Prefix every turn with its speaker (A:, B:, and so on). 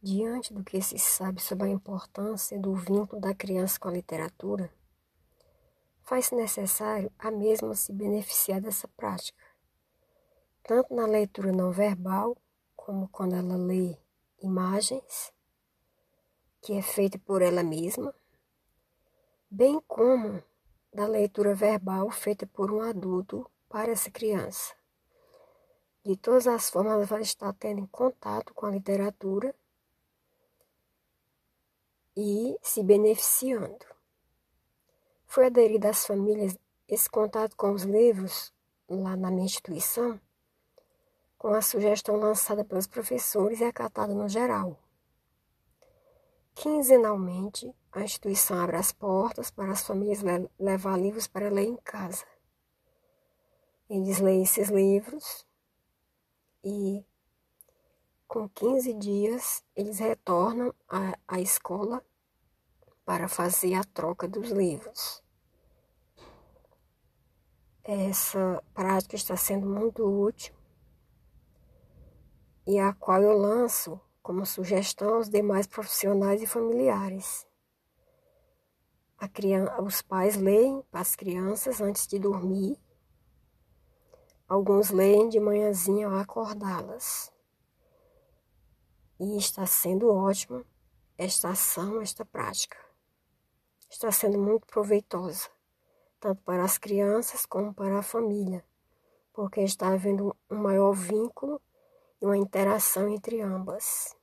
A: Diante do que se sabe sobre a importância do vínculo da criança com a literatura, faz-se necessário a mesma se beneficiar dessa prática, tanto na leitura não verbal, como quando ela lê imagens, que é feita por ela mesma, bem como da leitura verbal feita por um adulto para essa criança. De todas as formas, ela vai estar tendo contato com a literatura e se beneficiando. Foi aderido às famílias esse contato com os livros lá na minha instituição, com a sugestão lançada pelos professores e acatada no geral. Quinzenalmente, a instituição abre as portas para as famílias levar livros para ler em casa. Eles leem esses livros e com 15 dias, eles retornam à, à escola para fazer a troca dos livros. Essa prática está sendo muito útil e a qual eu lanço como sugestão aos demais profissionais e familiares. Criança, os pais leem para as crianças antes de dormir. Alguns leem de manhãzinha ao acordá-las. E está sendo ótima esta ação, esta prática. Está sendo muito proveitosa, tanto para as crianças como para a família, porque está havendo um maior vínculo e uma interação entre ambas.